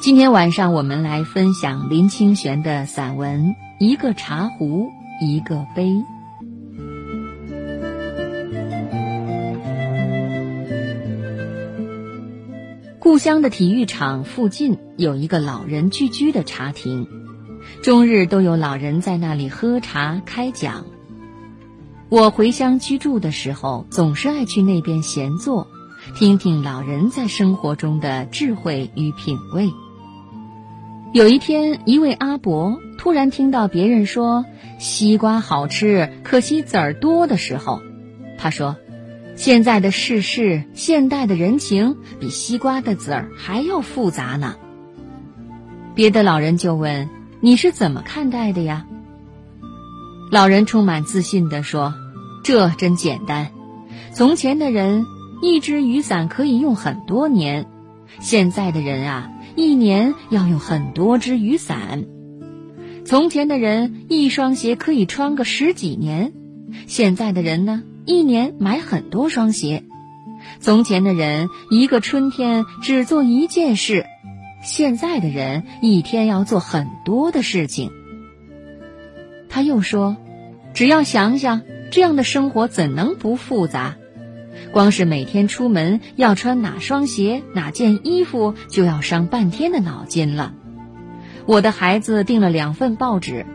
今天晚上我们来分享林清玄的散文《一个茶壶，一个杯》。故乡的体育场附近有一个老人聚居的茶亭，终日都有老人在那里喝茶开讲。我回乡居住的时候，总是爱去那边闲坐，听听老人在生活中的智慧与品味。有一天，一位阿伯突然听到别人说西瓜好吃，可惜籽儿多的时候，他说：“现在的世事，现代的人情，比西瓜的籽儿还要复杂呢。”别的老人就问：“你是怎么看待的呀？”老人充满自信地说：“这真简单，从前的人一只雨伞可以用很多年，现在的人啊。”一年要用很多只雨伞。从前的人一双鞋可以穿个十几年，现在的人呢，一年买很多双鞋。从前的人一个春天只做一件事，现在的人一天要做很多的事情。他又说：“只要想想，这样的生活怎能不复杂？”光是每天出门要穿哪双鞋、哪件衣服，就要伤半天的脑筋了。我的孩子订了两份报纸，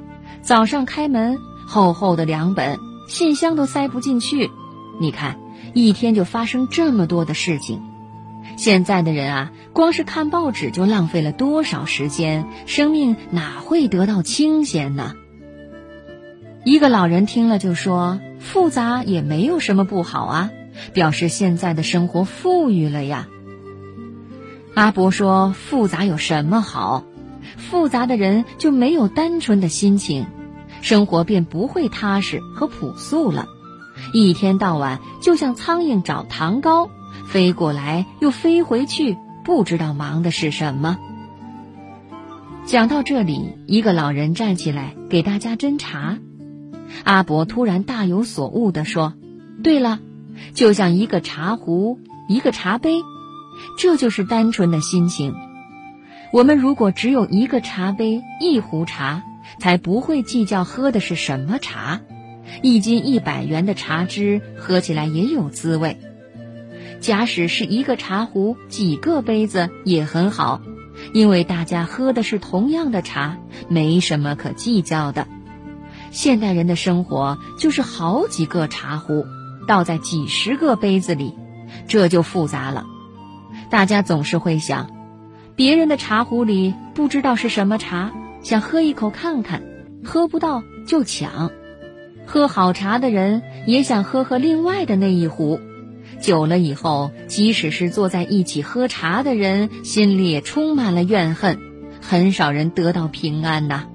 早上开门，厚厚的两本，信箱都塞不进去。你看，一天就发生这么多的事情。现在的人啊，光是看报纸就浪费了多少时间，生命哪会得到清闲呢？一个老人听了就说：“复杂也没有什么不好啊。”表示现在的生活富裕了呀。阿伯说：“复杂有什么好？复杂的人就没有单纯的心情，生活便不会踏实和朴素了。一天到晚就像苍蝇找糖糕，飞过来又飞回去，不知道忙的是什么。”讲到这里，一个老人站起来给大家斟茶。阿伯突然大有所悟地说：“对了。”就像一个茶壶，一个茶杯，这就是单纯的心情。我们如果只有一个茶杯，一壶茶，才不会计较喝的是什么茶。一斤一百元的茶汁，喝起来也有滋味。假使是一个茶壶，几个杯子也很好，因为大家喝的是同样的茶，没什么可计较的。现代人的生活就是好几个茶壶。倒在几十个杯子里，这就复杂了。大家总是会想，别人的茶壶里不知道是什么茶，想喝一口看看，喝不到就抢。喝好茶的人也想喝喝另外的那一壶。久了以后，即使是坐在一起喝茶的人，心里也充满了怨恨，很少人得到平安呐。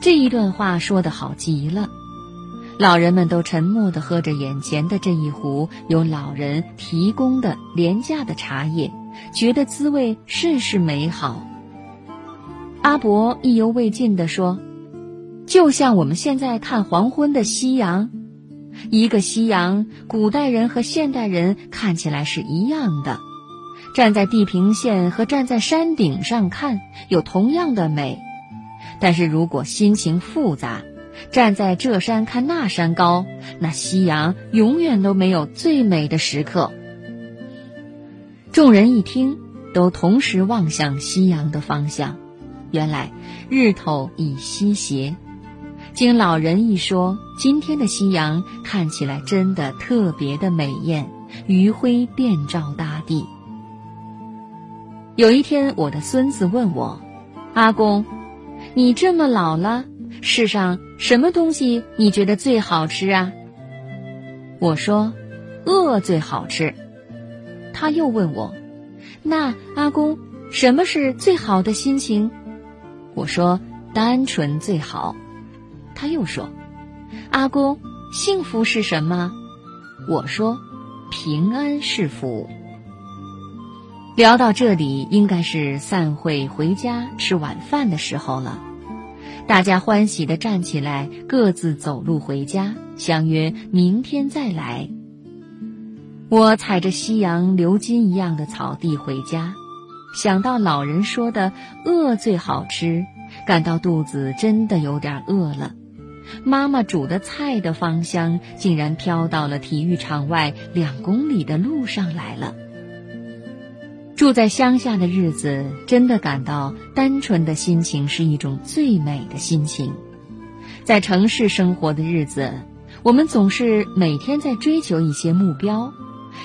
这一段话说的好极了。老人们都沉默地喝着眼前的这一壶由老人提供的廉价的茶叶，觉得滋味甚是美好。阿伯意犹未尽地说：“就像我们现在看黄昏的夕阳，一个夕阳，古代人和现代人看起来是一样的。站在地平线和站在山顶上看，有同样的美。但是如果心情复杂，”站在这山看那山高，那夕阳永远都没有最美的时刻。众人一听，都同时望向夕阳的方向。原来日头已西斜。经老人一说，今天的夕阳看起来真的特别的美艳，余晖遍照大地。有一天，我的孙子问我：“阿公，你这么老了？”世上什么东西你觉得最好吃啊？我说，饿最好吃。他又问我，那阿公什么是最好的心情？我说，单纯最好。他又说，阿公幸福是什么？我说，平安是福。聊到这里，应该是散会回家吃晚饭的时候了。大家欢喜地站起来，各自走路回家，相约明天再来。我踩着夕阳流金一样的草地回家，想到老人说的“饿最好吃”，感到肚子真的有点饿了。妈妈煮的菜的芳香竟然飘到了体育场外两公里的路上来了。住在乡下的日子，真的感到单纯的心情是一种最美的心情。在城市生活的日子，我们总是每天在追求一些目标，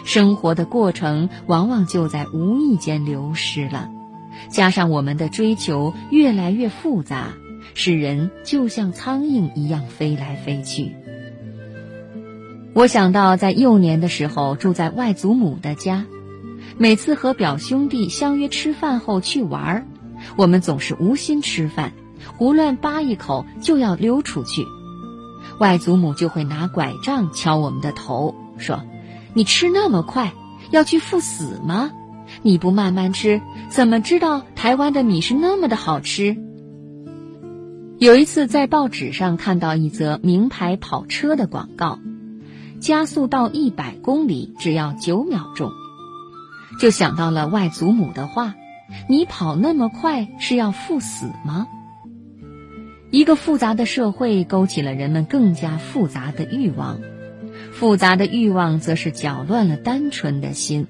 生活的过程往往就在无意间流失了。加上我们的追求越来越复杂，使人就像苍蝇一样飞来飞去。我想到在幼年的时候住在外祖母的家。每次和表兄弟相约吃饭后去玩儿，我们总是无心吃饭，胡乱扒一口就要溜出去。外祖母就会拿拐杖敲我们的头，说：“你吃那么快，要去赴死吗？你不慢慢吃，怎么知道台湾的米是那么的好吃？”有一次在报纸上看到一则名牌跑车的广告，加速到一百公里只要九秒钟。就想到了外祖母的话：“你跑那么快是要赴死吗？”一个复杂的社会勾起了人们更加复杂的欲望，复杂的欲望则是搅乱了单纯的心，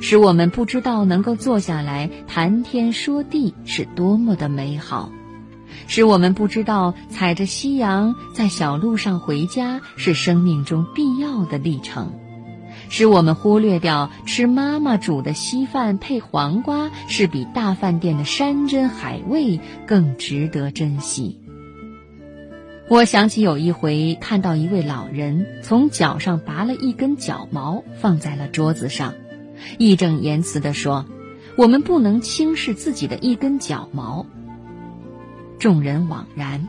使我们不知道能够坐下来谈天说地是多么的美好，使我们不知道踩着夕阳在小路上回家是生命中必要的历程。使我们忽略掉吃妈妈煮的稀饭配黄瓜是比大饭店的山珍海味更值得珍惜。我想起有一回看到一位老人从脚上拔了一根脚毛放在了桌子上，义正言辞地说：“我们不能轻视自己的一根脚毛。”众人惘然。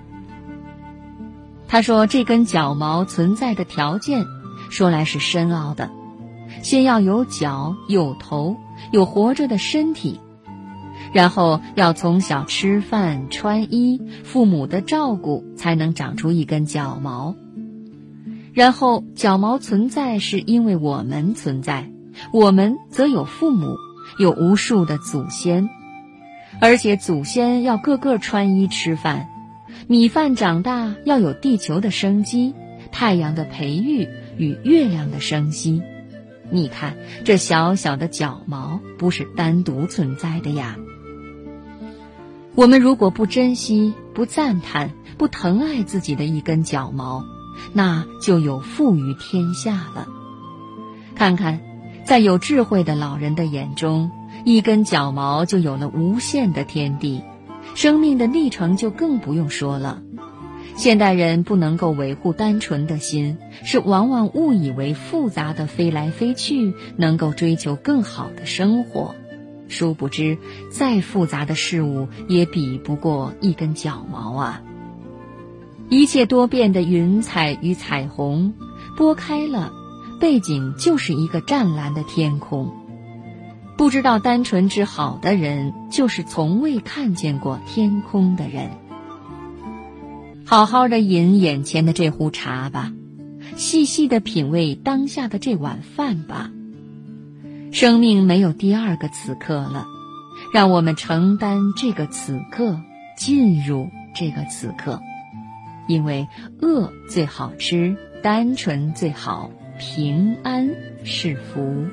他说：“这根脚毛存在的条件，说来是深奥的。”先要有脚有头有活着的身体，然后要从小吃饭穿衣，父母的照顾才能长出一根脚毛。然后脚毛存在是因为我们存在，我们则有父母，有无数的祖先，而且祖先要个个穿衣吃饭，米饭长大要有地球的生机，太阳的培育与月亮的生息。你看，这小小的角毛不是单独存在的呀。我们如果不珍惜、不赞叹、不疼爱自己的一根角毛，那就有负于天下了。看看，在有智慧的老人的眼中，一根角毛就有了无限的天地，生命的历程就更不用说了。现代人不能够维护单纯的心，是往往误以为复杂的飞来飞去能够追求更好的生活，殊不知再复杂的事物也比不过一根脚毛啊！一切多变的云彩与彩虹，拨开了，背景就是一个湛蓝的天空。不知道单纯之好的人，就是从未看见过天空的人。好好的饮眼前的这壶茶吧，细细的品味当下的这碗饭吧。生命没有第二个此刻了，让我们承担这个此刻，进入这个此刻，因为饿最好吃，单纯最好，平安是福。